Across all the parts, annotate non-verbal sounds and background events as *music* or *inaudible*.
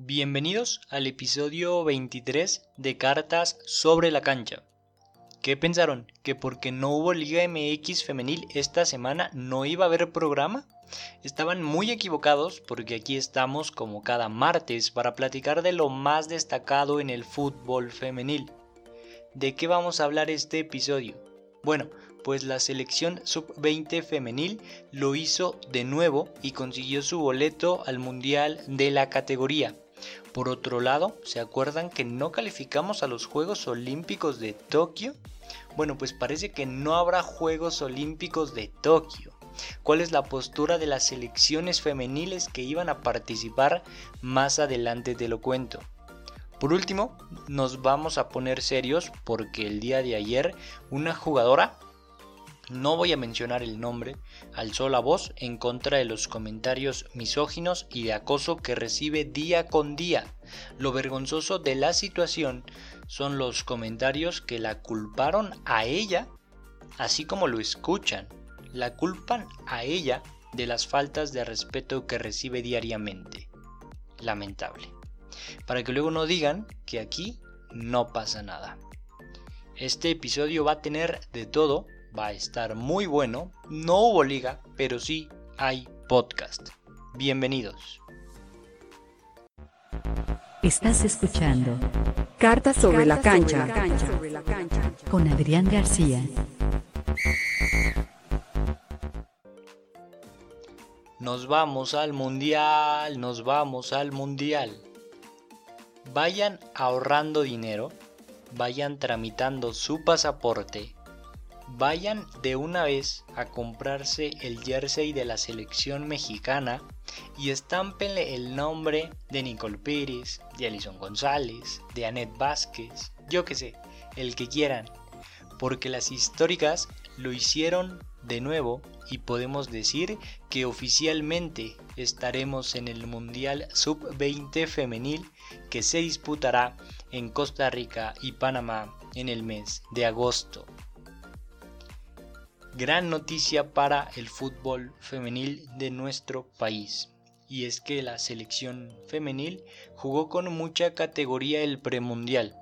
Bienvenidos al episodio 23 de Cartas sobre la cancha. ¿Qué pensaron? ¿Que porque no hubo Liga MX femenil esta semana no iba a haber programa? Estaban muy equivocados porque aquí estamos como cada martes para platicar de lo más destacado en el fútbol femenil. ¿De qué vamos a hablar este episodio? Bueno, pues la selección sub-20 femenil lo hizo de nuevo y consiguió su boleto al Mundial de la categoría. Por otro lado, ¿se acuerdan que no calificamos a los Juegos Olímpicos de Tokio? Bueno, pues parece que no habrá Juegos Olímpicos de Tokio. ¿Cuál es la postura de las selecciones femeniles que iban a participar? Más adelante te lo cuento. Por último, nos vamos a poner serios porque el día de ayer una jugadora no voy a mencionar el nombre, alzó la voz en contra de los comentarios misóginos y de acoso que recibe día con día. Lo vergonzoso de la situación son los comentarios que la culparon a ella, así como lo escuchan, la culpan a ella de las faltas de respeto que recibe diariamente. Lamentable. Para que luego no digan que aquí no pasa nada. Este episodio va a tener de todo va a estar muy bueno. No hubo liga, pero sí hay podcast. Bienvenidos. Estás escuchando Cartas sobre, la, cancha, con Adrián García. Nos vamos al mundial, nos vamos al mundial. Vayan ahorrando dinero, vayan tramitando su pasaporte vayan de una vez a comprarse el jersey de la selección mexicana y estámpenle el nombre de Nicole Pérez, de Alison González, de Annette Vázquez, yo que sé, el que quieran, porque las históricas lo hicieron de nuevo y podemos decir que oficialmente estaremos en el Mundial Sub-20 femenil que se disputará en Costa Rica y Panamá en el mes de agosto gran noticia para el fútbol femenil de nuestro país. Y es que la selección femenil jugó con mucha categoría el premundial.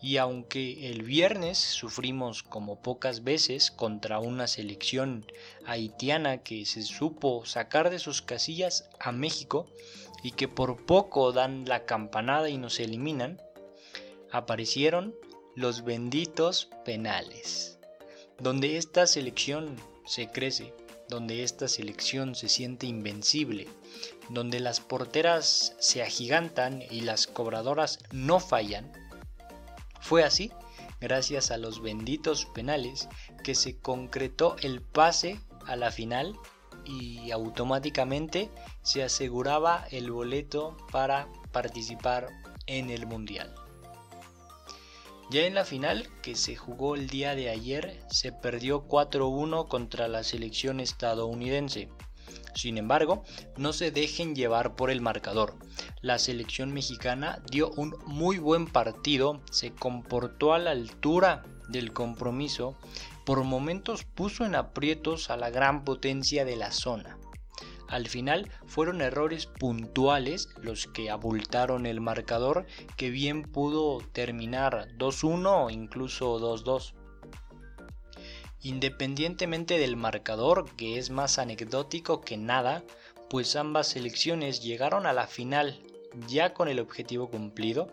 Y aunque el viernes sufrimos como pocas veces contra una selección haitiana que se supo sacar de sus casillas a México y que por poco dan la campanada y nos eliminan, aparecieron los benditos penales donde esta selección se crece, donde esta selección se siente invencible, donde las porteras se agigantan y las cobradoras no fallan. Fue así, gracias a los benditos penales, que se concretó el pase a la final y automáticamente se aseguraba el boleto para participar en el Mundial. Ya en la final, que se jugó el día de ayer, se perdió 4-1 contra la selección estadounidense. Sin embargo, no se dejen llevar por el marcador. La selección mexicana dio un muy buen partido, se comportó a la altura del compromiso, por momentos puso en aprietos a la gran potencia de la zona. Al final fueron errores puntuales los que abultaron el marcador que bien pudo terminar 2-1 o incluso 2-2. Independientemente del marcador, que es más anecdótico que nada, pues ambas selecciones llegaron a la final ya con el objetivo cumplido,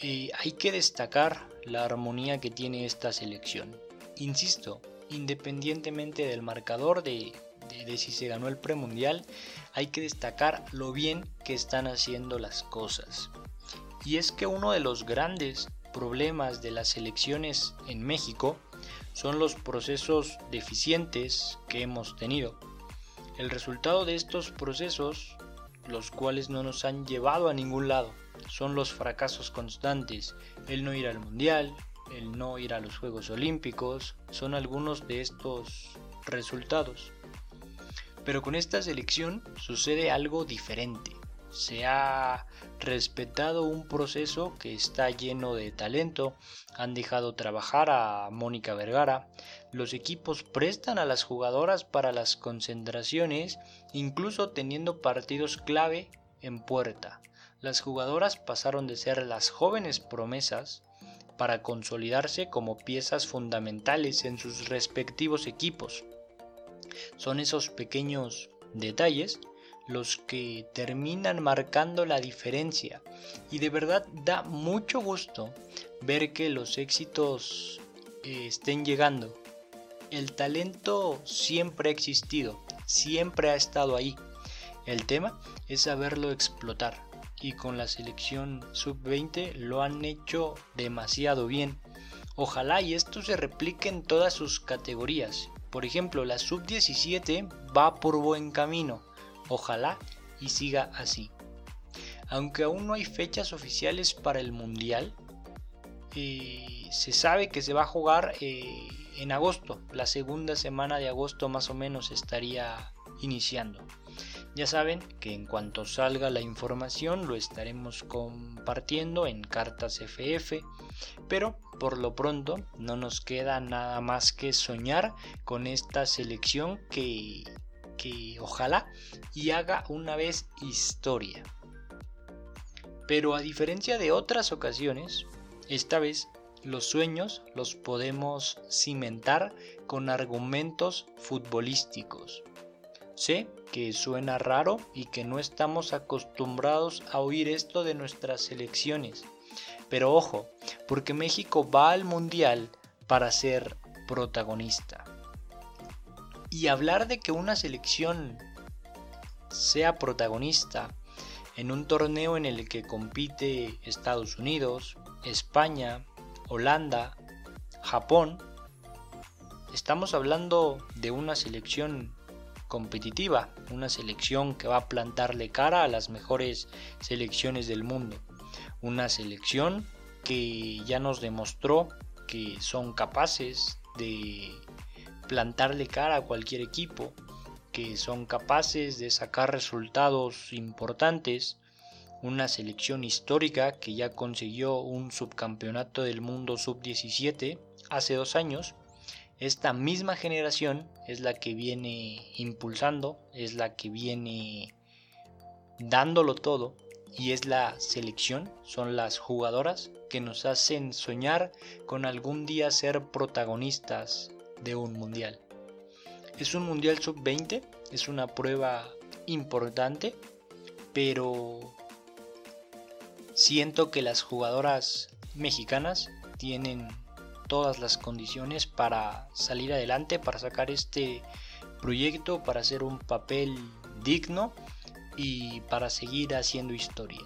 y hay que destacar la armonía que tiene esta selección. Insisto, independientemente del marcador de de, si se ganó el premundial, hay que destacar lo bien que están haciendo las cosas. Y es que uno de los grandes problemas de las elecciones en México son los procesos deficientes que hemos tenido. El resultado de estos procesos, los cuales no nos han llevado a ningún lado, son los fracasos constantes, el no ir al mundial, el no ir a los Juegos Olímpicos, son algunos de estos resultados. Pero con esta selección sucede algo diferente. Se ha respetado un proceso que está lleno de talento, han dejado trabajar a Mónica Vergara, los equipos prestan a las jugadoras para las concentraciones, incluso teniendo partidos clave en puerta, las jugadoras pasaron de ser las jóvenes promesas para consolidarse como piezas fundamentales en sus respectivos equipos. Son esos pequeños detalles los que terminan marcando la diferencia y de verdad da mucho gusto ver que los éxitos eh, estén llegando. El talento siempre ha existido, siempre ha estado ahí. El tema es saberlo explotar y con la selección sub-20 lo han hecho demasiado bien. Ojalá y esto se replique en todas sus categorías. Por ejemplo, la sub-17 va por buen camino. Ojalá y siga así. Aunque aún no hay fechas oficiales para el Mundial, eh, se sabe que se va a jugar eh, en agosto. La segunda semana de agosto más o menos estaría iniciando. Ya saben que en cuanto salga la información lo estaremos compartiendo en cartas FF, pero por lo pronto no nos queda nada más que soñar con esta selección que que ojalá y haga una vez historia. Pero a diferencia de otras ocasiones, esta vez los sueños los podemos cimentar con argumentos futbolísticos. Sé que suena raro y que no estamos acostumbrados a oír esto de nuestras selecciones, pero ojo, porque México va al Mundial para ser protagonista. Y hablar de que una selección sea protagonista en un torneo en el que compite Estados Unidos, España, Holanda, Japón, estamos hablando de una selección competitiva, una selección que va a plantarle cara a las mejores selecciones del mundo, una selección que ya nos demostró que son capaces de plantarle cara a cualquier equipo, que son capaces de sacar resultados importantes, una selección histórica que ya consiguió un subcampeonato del mundo sub-17 hace dos años, esta misma generación es la que viene impulsando, es la que viene dándolo todo y es la selección, son las jugadoras que nos hacen soñar con algún día ser protagonistas de un mundial. Es un mundial sub-20, es una prueba importante, pero siento que las jugadoras mexicanas tienen todas las condiciones para salir adelante, para sacar este proyecto, para hacer un papel digno y para seguir haciendo historia.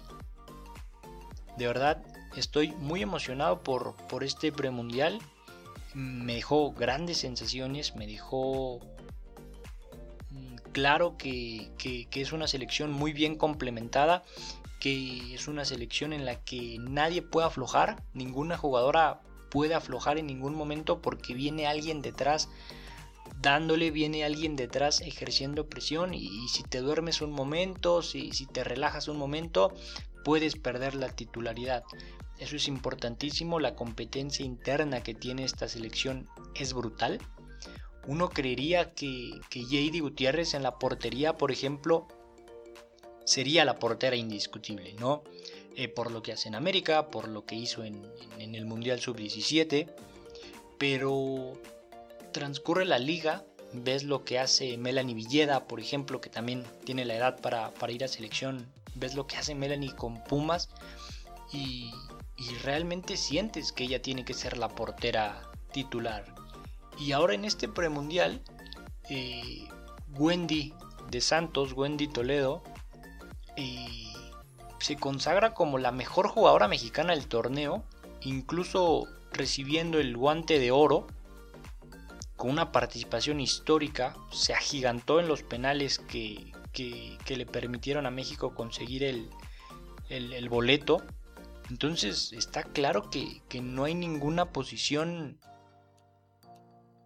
De verdad, estoy muy emocionado por, por este premundial me dejó grandes sensaciones, me dejó mm, claro que, es una selección muy bien complementada, que es una selección en la que nadie puede aflojar, ninguna jugadora puede aflojar en ningún momento porque viene alguien detrás dándole, viene alguien detrás ejerciendo presión y, si te duermes un momento, si, te relajas un momento, puedes perder la titularidad. Eso es importantísimo, la competencia interna que tiene esta selección es brutal. Uno creería que, que JD Gutiérrez en la portería, por ejemplo, sería la portera indiscutible, ¿no? Eh, por lo que hace en América, por lo que hizo en, el Mundial Sub-17, pero transcurre la liga, ves lo que hace Melanie Villeda, por ejemplo, que también tiene la edad para, para ir a selección, ves lo que hace Melanie con Pumas y, y realmente sientes que ella tiene que ser la portera titular. Y ahora en este premundial, eh, Wendy de Santos, Wendy Toledo, eh, se consagra como la mejor jugadora mexicana del torneo, incluso recibiendo el guante de oro, con una participación histórica, se agigantó en los penales que, le permitieron a México conseguir el, el boleto entonces está claro que, no hay ninguna posición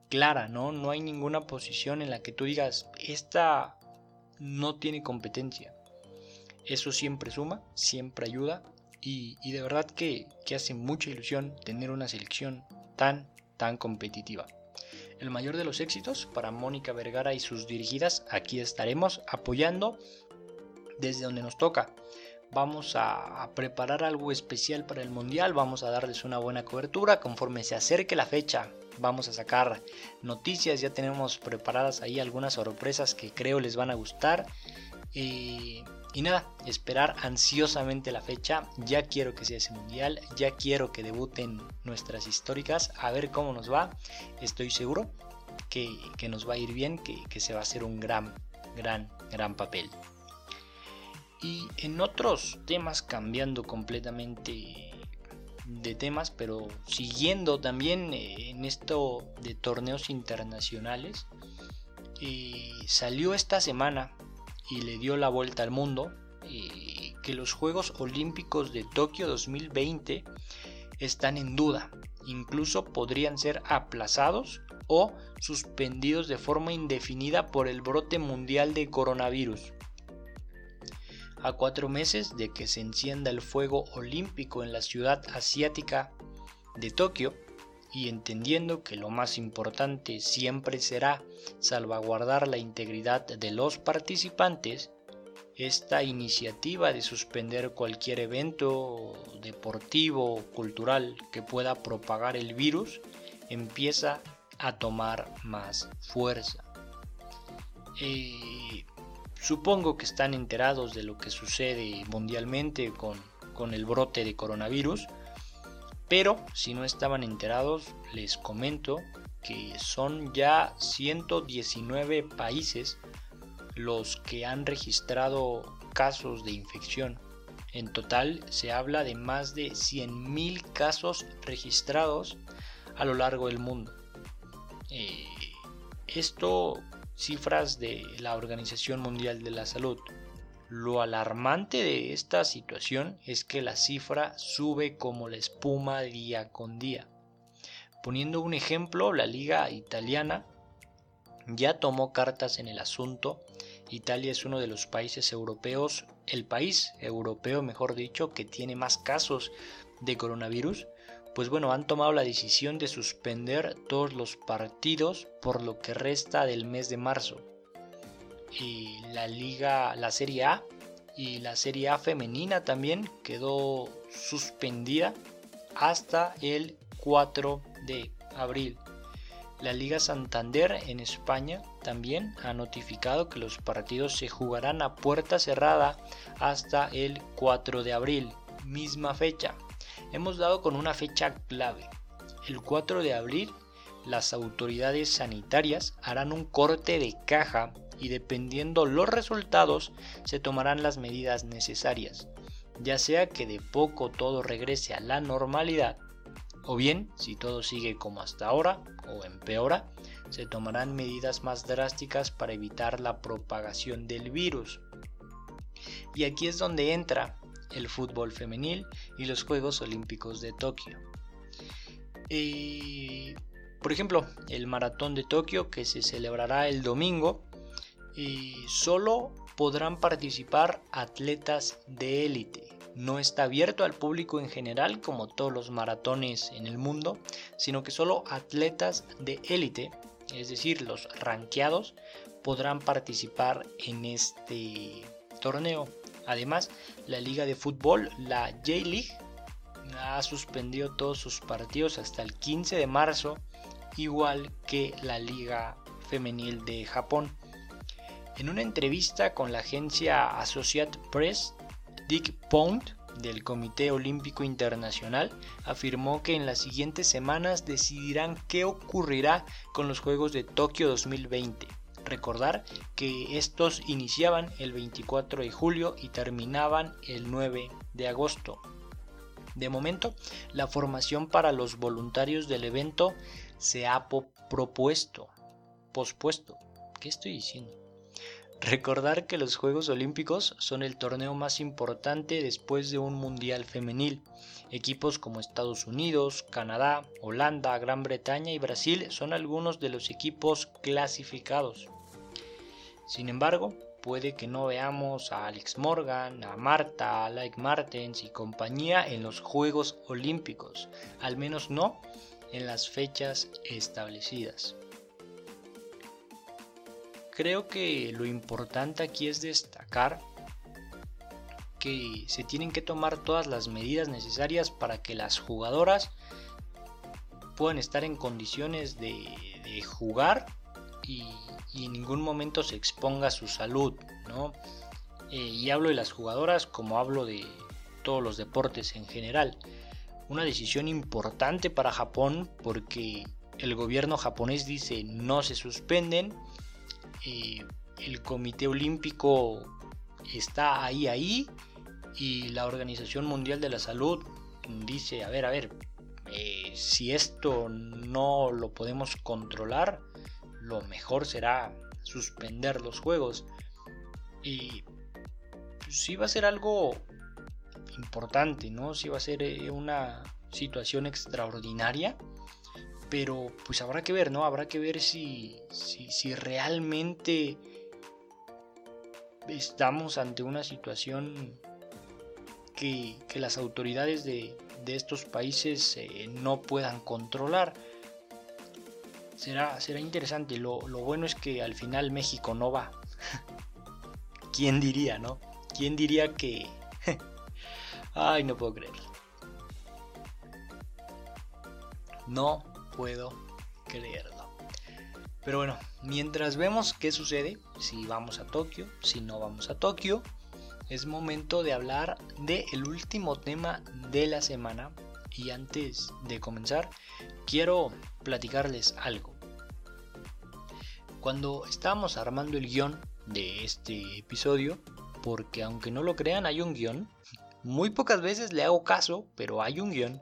clara, ¿no? No hay ninguna posición en la que tú digas, esta no tiene competencia. Eso siempre suma, siempre ayuda y, de verdad que, que, hace mucha ilusión tener una selección tan, tan competitiva. El mayor de los éxitos para Mónica Vergara y sus dirigidas, aquí estaremos apoyando desde donde nos toca vamos a, preparar algo especial para el mundial, vamos a darles una buena cobertura conforme se acerque la fecha. Vamos a sacar noticias, ya tenemos preparadas ahí algunas sorpresas que creo les van a gustar. y nada, esperar ansiosamente la fecha. Ya quiero que sea ese mundial, ya quiero que debuten nuestras históricas, a ver cómo nos va. Estoy seguro que, nos va a ir bien, que, que se va a hacer un gran, gran, gran papel. Y en otros temas, cambiando completamente de temas, pero siguiendo también eh, en esto de torneos internacionales, eh, salió esta semana y le dio la vuelta al mundo eh, que los Juegos Olímpicos de Tokio 2020 están en duda, incluso podrían ser aplazados o suspendidos de forma indefinida por el brote mundial de coronavirus. A cuatro meses de que se encienda el fuego olímpico en la ciudad asiática de Tokio, y entendiendo que lo más importante siempre será salvaguardar la integridad de los participantes, esta iniciativa de suspender cualquier evento deportivo o cultural que pueda propagar el virus empieza a tomar más fuerza. Eh, Supongo que están enterados de lo que sucede mundialmente con, con el brote de coronavirus, pero si no estaban enterados, les comento que son ya 119 países los que han registrado casos de infección. En total se habla de más de 100.000 casos registrados a lo largo del mundo. Eh, esto cifras de la Organización Mundial de la Salud. Lo alarmante de esta situación es que la cifra sube como la espuma día con día. Poniendo un ejemplo, la liga italiana ya tomó cartas en el asunto. Italia es uno de los países europeos, el país europeo mejor dicho, que tiene más casos de coronavirus pues bueno, han tomado la decisión de suspender todos los partidos por lo que resta del mes de marzo. Y la liga, la Serie A y la Serie A femenina también quedó suspendida hasta el 4 de abril. La Liga Santander en España también ha notificado que los partidos se jugarán a puerta cerrada hasta el 4 de abril, misma fecha hemos dado con una fecha clave. El 4 de abril, las autoridades sanitarias harán un corte de caja y dependiendo los resultados se tomarán las medidas necesarias, ya sea que de poco todo regrese a la normalidad, o bien, si todo sigue como hasta ahora o empeora, se tomarán medidas más drásticas para evitar la propagación del virus. Y aquí es donde entra el fútbol femenil y los Juegos Olímpicos de Tokio. Y, por ejemplo, el maratón de Tokio que se celebrará el domingo, y solo podrán participar atletas de élite. No está abierto al público en general como todos los maratones en el mundo, sino que solo atletas de élite, es decir, los ranqueados, podrán participar en este torneo. Además, la liga de fútbol, la J-League, ha suspendido todos sus partidos hasta el 15 de marzo, igual que la liga femenil de Japón. En una entrevista con la agencia Associated Press, Dick Pound del Comité Olímpico Internacional afirmó que en las siguientes semanas decidirán qué ocurrirá con los Juegos de Tokio 2020. Recordar que estos iniciaban el 24 de julio y terminaban el 9 de agosto. De momento, la formación para los voluntarios del evento se ha propuesto, pospuesto. ¿Qué estoy diciendo? Recordar que los Juegos Olímpicos son el torneo más importante después de un Mundial femenil. Equipos como Estados Unidos, Canadá, Holanda, Gran Bretaña y Brasil son algunos de los equipos clasificados. Sin embargo, puede que no veamos a Alex Morgan, a Marta, a Like Martens y compañía en los Juegos Olímpicos, al menos no en las fechas establecidas. Creo que lo importante aquí es destacar que se tienen que tomar todas las medidas necesarias para que las jugadoras puedan estar en condiciones de, jugar y, en ningún momento se exponga su salud, ¿no? Eh, y hablo de las jugadoras como hablo de todos los deportes en general. Una decisión importante para Japón porque el gobierno japonés dice no se suspenden. Eh, el Comité Olímpico está ahí, ahí. Y la Organización Mundial de la Salud dice, a ver, a ver, eh, si esto no lo podemos controlar, lo mejor será suspender los juegos. Y sí va a ser algo importante, ¿no? Sí va a ser eh, una situación extraordinaria. Pero pues habrá que ver, ¿no? Habrá que ver si, si, realmente estamos ante una situación que, las autoridades de, estos países eh, no puedan controlar. Será, será interesante. Lo, lo, bueno es que al final México no va. *laughs* ¿Quién diría, no? ¿Quién diría que... *laughs* Ay, no puedo creerlo. No puedo creerlo. Pero bueno, mientras vemos qué sucede, si vamos a Tokio, si no vamos a Tokio, es momento de hablar del el último tema de la semana. Y antes de comenzar, quiero platicarles algo. Cuando estábamos armando el guion de este episodio, porque aunque no lo crean, hay un guion. Muy pocas veces le hago caso, pero hay un guion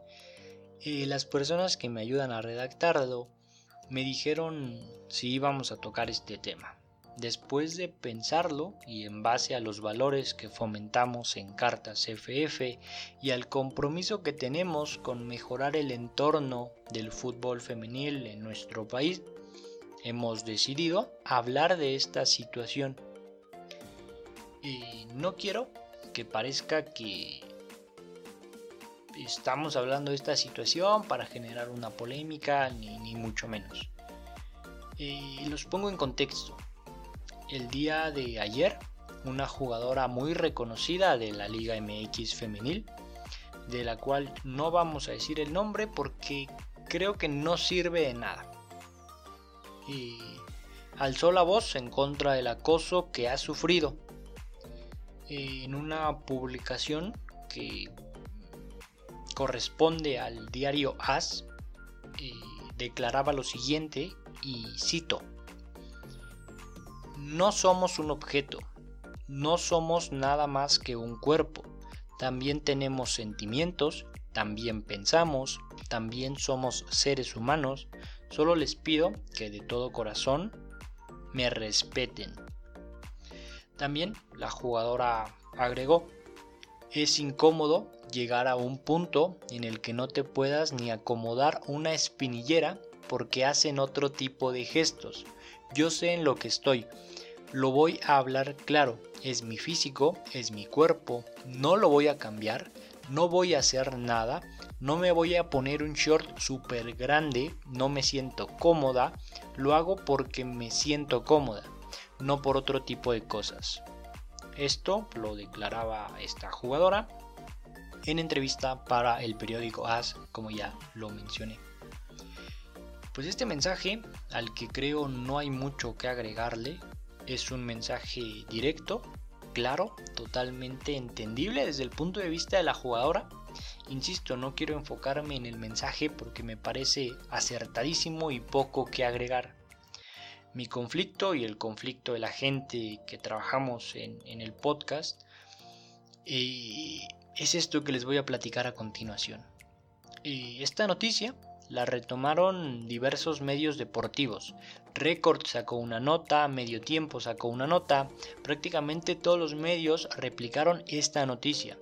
las personas que me ayudan a redactarlo me dijeron si íbamos a tocar este tema. Después de pensarlo y en base a los valores que fomentamos en Cartas FF y al compromiso que tenemos con mejorar el entorno del fútbol femenil en nuestro país, hemos decidido hablar de esta situación. Y no quiero que parezca que estamos hablando de esta situación para generar una polémica, ni, mucho menos. Y los pongo en contexto. El día de ayer, una jugadora muy reconocida de la Liga MX femenil, de la cual no vamos a decir el nombre porque creo que no sirve de nada. Y alzó la voz en contra del acoso que ha sufrido en una publicación que corresponde al diario AS, eh, declaraba lo siguiente, y cito, No somos un objeto, no somos nada más que un cuerpo, también tenemos sentimientos, también pensamos, también somos seres humanos, solo les pido que de todo corazón me respeten. También la jugadora agregó, es incómodo llegar a un punto en el que no te puedas ni acomodar una espinillera porque hacen otro tipo de gestos. Yo sé en lo que estoy. Lo voy a hablar claro. Es mi físico, es mi cuerpo. No lo voy a cambiar. No voy a hacer nada. No me voy a poner un short súper grande. No me siento cómoda. Lo hago porque me siento cómoda. No por otro tipo de cosas. Esto lo declaraba esta jugadora en entrevista para el periódico AS, como ya lo mencioné. Pues este mensaje, al que creo no hay mucho que agregarle, es un mensaje directo, claro, totalmente entendible desde el punto de vista de la jugadora. Insisto, no quiero enfocarme en el mensaje porque me parece acertadísimo y poco que agregar mi conflicto y el conflicto de la gente que trabajamos en, el podcast, es esto que les voy a platicar a continuación. Eh, esta noticia la retomaron diversos medios deportivos. Record sacó una nota, Medio Tiempo sacó una nota, prácticamente todos los medios replicaron esta noticia.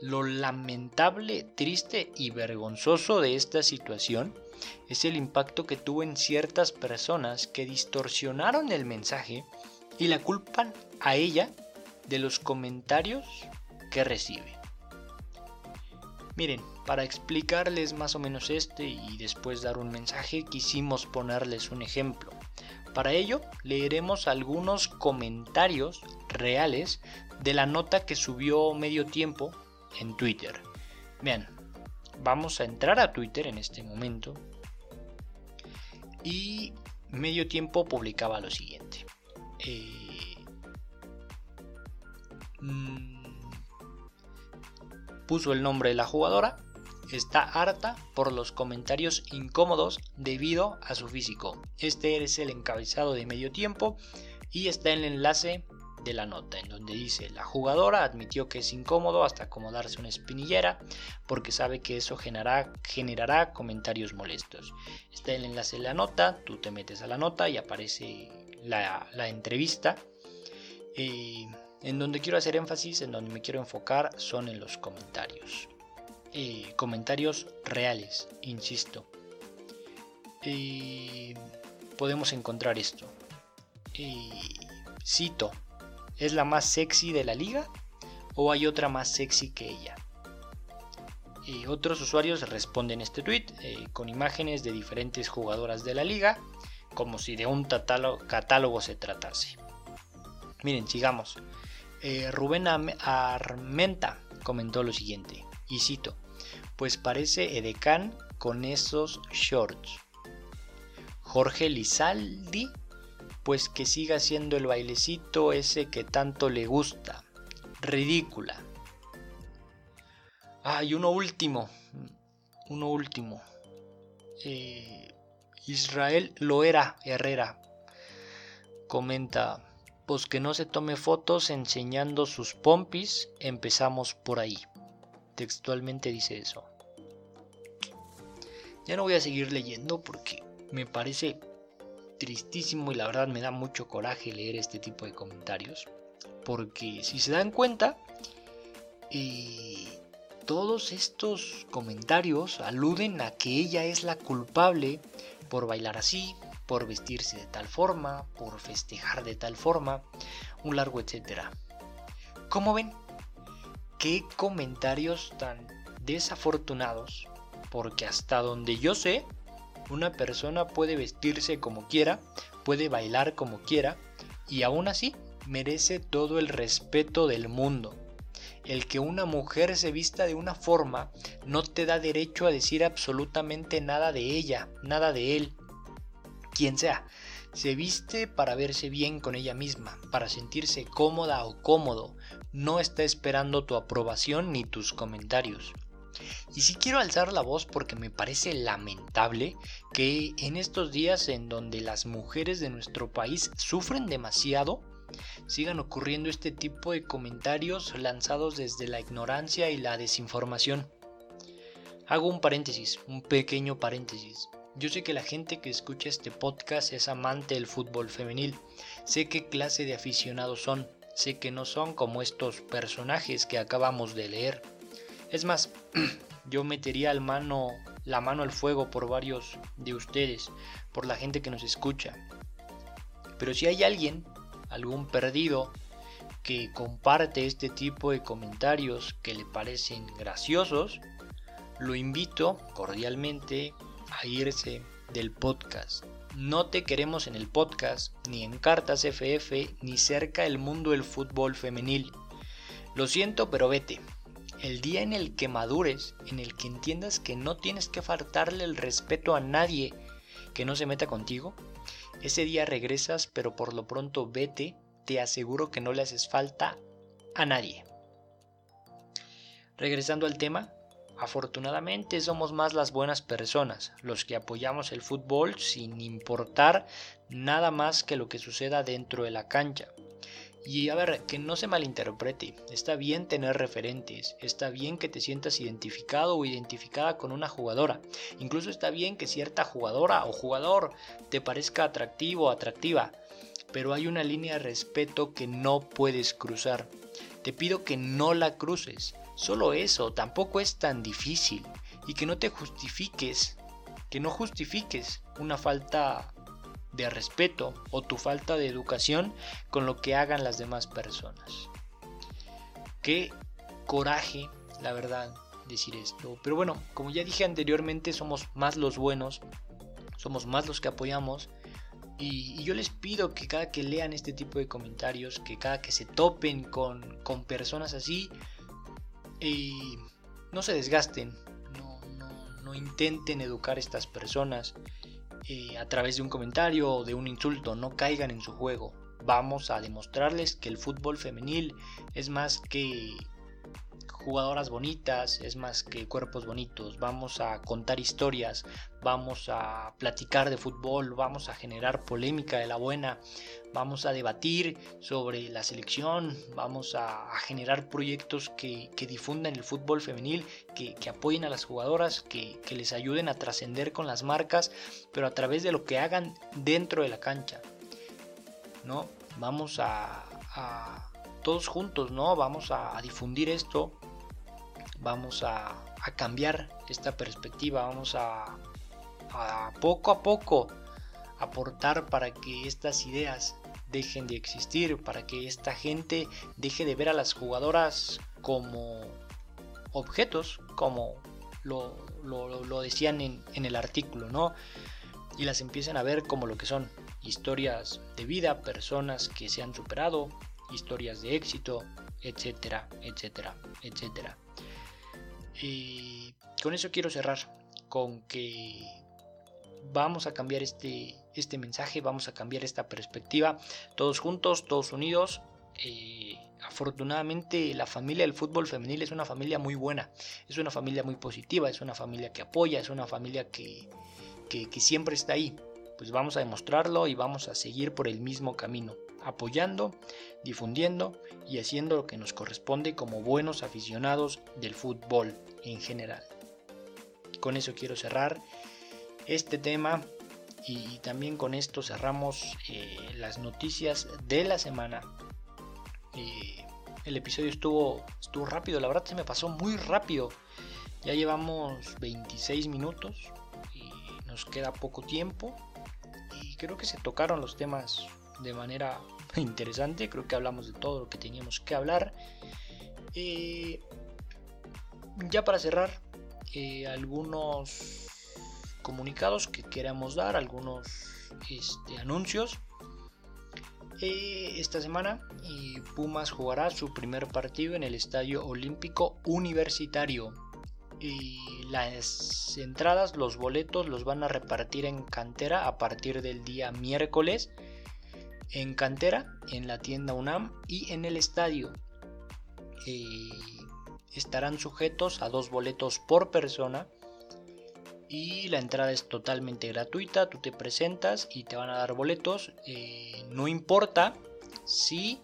Lo lamentable, triste y vergonzoso de esta situación es el impacto que tuvo en ciertas personas que distorsionaron el mensaje y la culpan a ella de los comentarios que recibe. Miren, para explicarles más o menos este y después dar un mensaje, quisimos ponerles un ejemplo. Para ello, leeremos algunos comentarios reales de la nota que subió medio tiempo en Twitter. Vean, vamos a entrar a Twitter en este momento. Y medio tiempo publicaba lo siguiente. Eh, mm, puso el nombre de la jugadora. Está harta por los comentarios incómodos debido a su físico. Este es el encabezado de medio tiempo y está el enlace de la nota, en donde dice la jugadora admitió que es incómodo hasta acomodarse una espinillera porque sabe que eso generará, generará comentarios molestos. Está el enlace de la nota, tú te metes a la nota y aparece la, entrevista. Eh, en donde quiero hacer énfasis, en donde me quiero enfocar, son en los comentarios. Eh, comentarios reales, insisto. Eh, podemos encontrar esto. cito, ¿Es la más sexy de la liga? ¿O hay otra más sexy que ella? Y otros usuarios responden este tweet eh, con imágenes de diferentes jugadoras de la liga, como si de un catálogo se tratase. Miren, sigamos. Eh, Rubén Armenta comentó lo siguiente, y cito, pues parece Edecán con esos shorts. Jorge Lizaldi pues que siga siendo el bailecito ese que tanto le gusta. Ridícula. Ah, y uno último. Uno último. Eh, Israel Loera Herrera comenta, pues que no se tome fotos enseñando sus pompis, empezamos por ahí. Textualmente dice eso. Ya no voy a seguir leyendo porque me parece tristísimo y la verdad me da mucho coraje leer este tipo de comentarios. Porque si se dan cuenta, eh, todos estos comentarios aluden a que ella es la culpable por bailar así, por vestirse de tal forma, por festejar de tal forma, un largo etcétera. ¿Cómo ven? ¿Qué comentarios tan desafortunados? Porque hasta donde yo sé, una persona puede vestirse como quiera, puede bailar como quiera y aún así merece todo el respeto del mundo. El que una mujer se vista de una forma no te da derecho a decir absolutamente nada de ella, nada de él. Quien sea, se viste para verse bien con ella misma, para sentirse cómoda o cómodo, no está esperando tu aprobación ni tus comentarios. Y si quiero alzar la voz porque me parece lamentable que en estos días en donde las mujeres de nuestro país sufren demasiado, sigan ocurriendo este tipo de comentarios lanzados desde la ignorancia y la desinformación. Hago un paréntesis, un pequeño paréntesis. Yo sé que la gente que escucha este podcast es amante del fútbol femenil, sé qué clase de aficionados son, sé que no son como estos personajes que acabamos de leer. Es más, *clears throat* yo metería la mano al fuego por varios de ustedes, por la gente que nos escucha. Pero si hay alguien, algún perdido, que comparte este tipo de comentarios que le parecen graciosos, lo invito cordialmente a irse del podcast. No te queremos en el podcast, ni en Cartas FF, ni cerca del mundo del fútbol femenil. Lo siento, pero vete. El día en el que madures, en el que entiendas que no tienes que faltarle el respeto a nadie que no se meta contigo, ese día regresas, pero por lo pronto vete, te aseguro que no le haces falta a nadie. Regresando al tema, afortunadamente somos más las buenas personas, los que apoyamos el fútbol sin importar nada más que lo que suceda dentro de la cancha. Y a ver, que no se malinterprete, está bien tener referentes, está bien que te sientas identificado o identificada con una jugadora, incluso está bien que cierta jugadora o jugador te parezca atractivo o atractiva, pero hay una línea de respeto que no puedes cruzar. Te pido que no la cruces, solo eso, tampoco es tan difícil, y que no te justifiques, que no justifiques una falta de respeto o tu falta de educación con lo que hagan las demás personas. Qué coraje, la verdad, decir esto. Pero bueno, como ya dije anteriormente, somos más los buenos, somos más los que apoyamos Y, yo les pido que cada que lean este tipo de comentarios, que cada que se topen con, con personas así, no se desgasten, no, no, intenten educar a estas personas eh, a través de un comentario o de un insulto, no caigan en su juego. Vamos a demostrarles que el fútbol femenil es más que jugadoras bonitas, es más que cuerpos bonitos. Vamos a contar historias, vamos a platicar de fútbol, vamos a generar polémica de la buena, vamos a debatir sobre la selección, vamos a, generar proyectos que, difundan el fútbol femenil, que, apoyen a las jugadoras, que, les ayuden a trascender con las marcas, pero a través de lo que hagan dentro de la cancha. ¿no? Vamos a, todos juntos, ¿no? Vamos a, difundir esto vamos a, cambiar esta perspectiva, vamos a, poco a poco aportar para que estas ideas dejen de existir, para que esta gente deje de ver a las jugadoras como objetos, como lo, decían en, en, el artículo, ¿no? Y las empiecen a ver como lo que son, historias de vida, personas que se han superado, historias de éxito, etcétera, etcétera, etcétera. Y con eso quiero cerrar, con que vamos a cambiar este, este mensaje, vamos a cambiar esta perspectiva, todos juntos, todos unidos. Eh, afortunadamente la familia del fútbol femenil es una familia muy buena, es una familia muy positiva, es una familia que apoya, es una familia que, que siempre está ahí. Pues vamos a demostrarlo y vamos a seguir por el mismo camino apoyando, difundiendo y haciendo lo que nos corresponde como buenos aficionados del fútbol en general. Con eso quiero cerrar este tema y también con esto cerramos eh, las noticias de la semana. Eh, el episodio estuvo, estuvo rápido, la verdad se me pasó muy rápido. Ya llevamos 26 minutos y nos queda poco tiempo y creo que se tocaron los temas de manera *laughs* interesante. Creo que hablamos de todo lo que teníamos que hablar. Eh, ya para cerrar, eh, algunos comunicados que queramos dar, algunos este, anuncios. Eh, esta semana Pumas jugará su primer partido en el Estadio Olímpico Universitario. Y las entradas, los boletos los van a repartir en cantera a partir del día miércoles en cantera, en la tienda UNAM y en el estadio. Eh, estarán sujetos a dos boletos por persona y la entrada es totalmente gratuita. Tú te presentas y te van a dar boletos. Eh, no importa si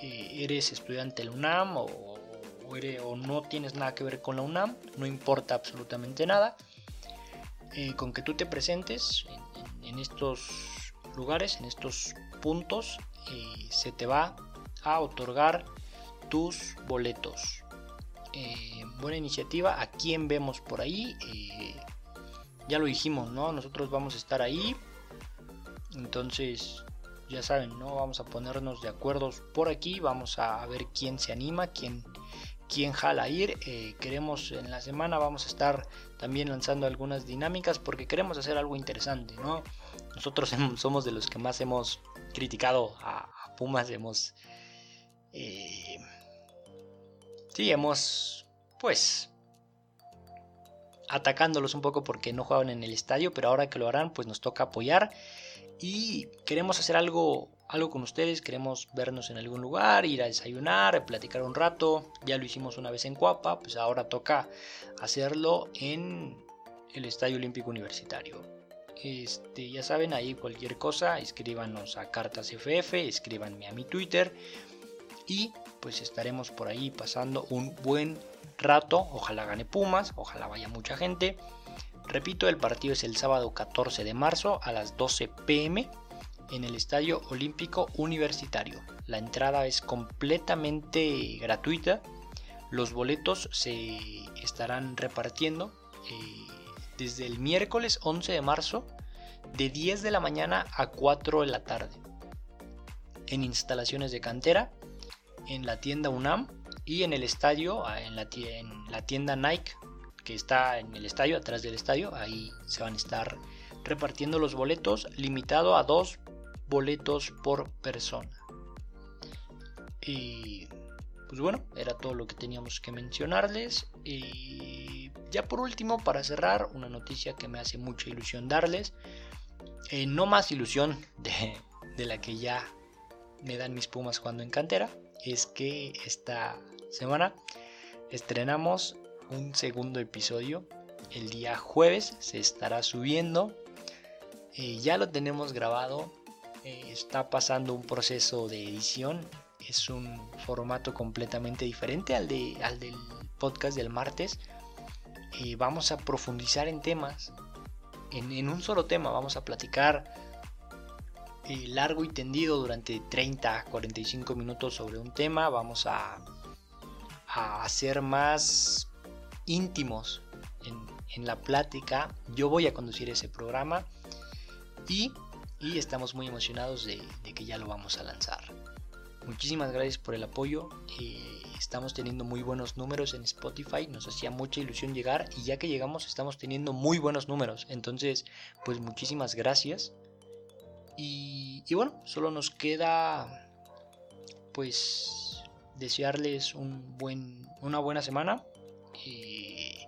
eh, eres estudiante de la UNAM o, no tienes nada que ver con la UNAM, no importa absolutamente nada. con que tú te presentes en estos lugares, en estos puntos, eh, se te va a otorgar tus boletos. Eh, buena iniciativa. ¿A quién vemos por ahí? Eh, ya lo dijimos, ¿no? Nosotros vamos a estar ahí. Entonces, ya saben, ¿no? Vamos a ponernos de acuerdo por aquí. Vamos a ver quién se anima, quién, quién jala ir. queremos en la semana, vamos a estar también lanzando algunas dinámicas porque queremos hacer algo interesante, ¿no? Nosotros *laughs* somos de los que más hemos criticado a, Pumas, hemos... Eh, sí, hemos... Pues... Atacándolos un poco porque no jugaban en el estadio, pero ahora que lo harán, pues nos toca apoyar. Y queremos hacer algo, algo con ustedes, queremos vernos en algún lugar, ir a desayunar, platicar un rato. Ya lo hicimos una vez en Cuapa, pues ahora toca hacerlo en el Estadio Olímpico Universitario. Este, ya saben, ahí cualquier cosa, escríbanos a Cartas FF, escríbanme a mi Twitter y pues estaremos por ahí pasando un buen rato. Ojalá gane Pumas, ojalá vaya mucha gente. Repito, el partido es el sábado 14 de marzo a las 12 pm en el Estadio Olímpico Universitario. La entrada es completamente gratuita. Los boletos se estarán repartiendo eh, desde el miércoles 11 de marzo de 10 de la mañana a 4 de la tarde en instalaciones de cantera, en la tienda UNAM y en el estadio, ah, en la, tienda Nike que está en el estadio, atrás del estadio, ahí se van a estar repartiendo los boletos, limitado a dos boletos por persona. Y pues bueno, era todo lo que teníamos que mencionarles. Y ya por último, para cerrar, una noticia que me hace mucha ilusión darles. Eh, no más ilusión de, de la que ya me dan mis pumas cuando en cantera. Es que esta semana estrenamos un segundo episodio. El día jueves se estará subiendo. Eh, ya lo tenemos grabado. Eh, está pasando un proceso de edición. Es un formato completamente diferente al, de, al del podcast del martes. Eh, vamos a profundizar en temas. En, en, un solo tema vamos a platicar largo y tendido durante 30, 45 minutos sobre un tema. Vamos a, a ser más íntimos en, la plática. Yo voy a conducir ese programa y, estamos muy emocionados de, que ya lo vamos a lanzar. Muchísimas gracias por el apoyo. Eh, estamos teniendo muy buenos números en Spotify. Nos hacía mucha ilusión llegar y ya que llegamos estamos teniendo muy buenos números. Entonces, pues muchísimas gracias. Y, bueno, solo nos queda pues desearles un buen, una buena semana. Y,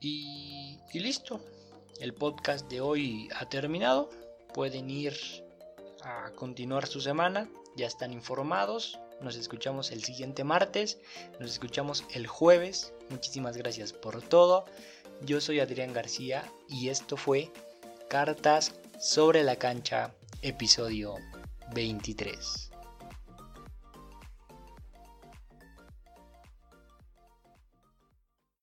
y, listo. El podcast de hoy ha terminado. Pueden ir a continuar su semana. Ya están informados. Nos escuchamos el siguiente martes. Nos escuchamos el jueves. Muchísimas gracias por todo. Yo soy Adrián García y esto fue Cartas sobre la cancha, episodio 23.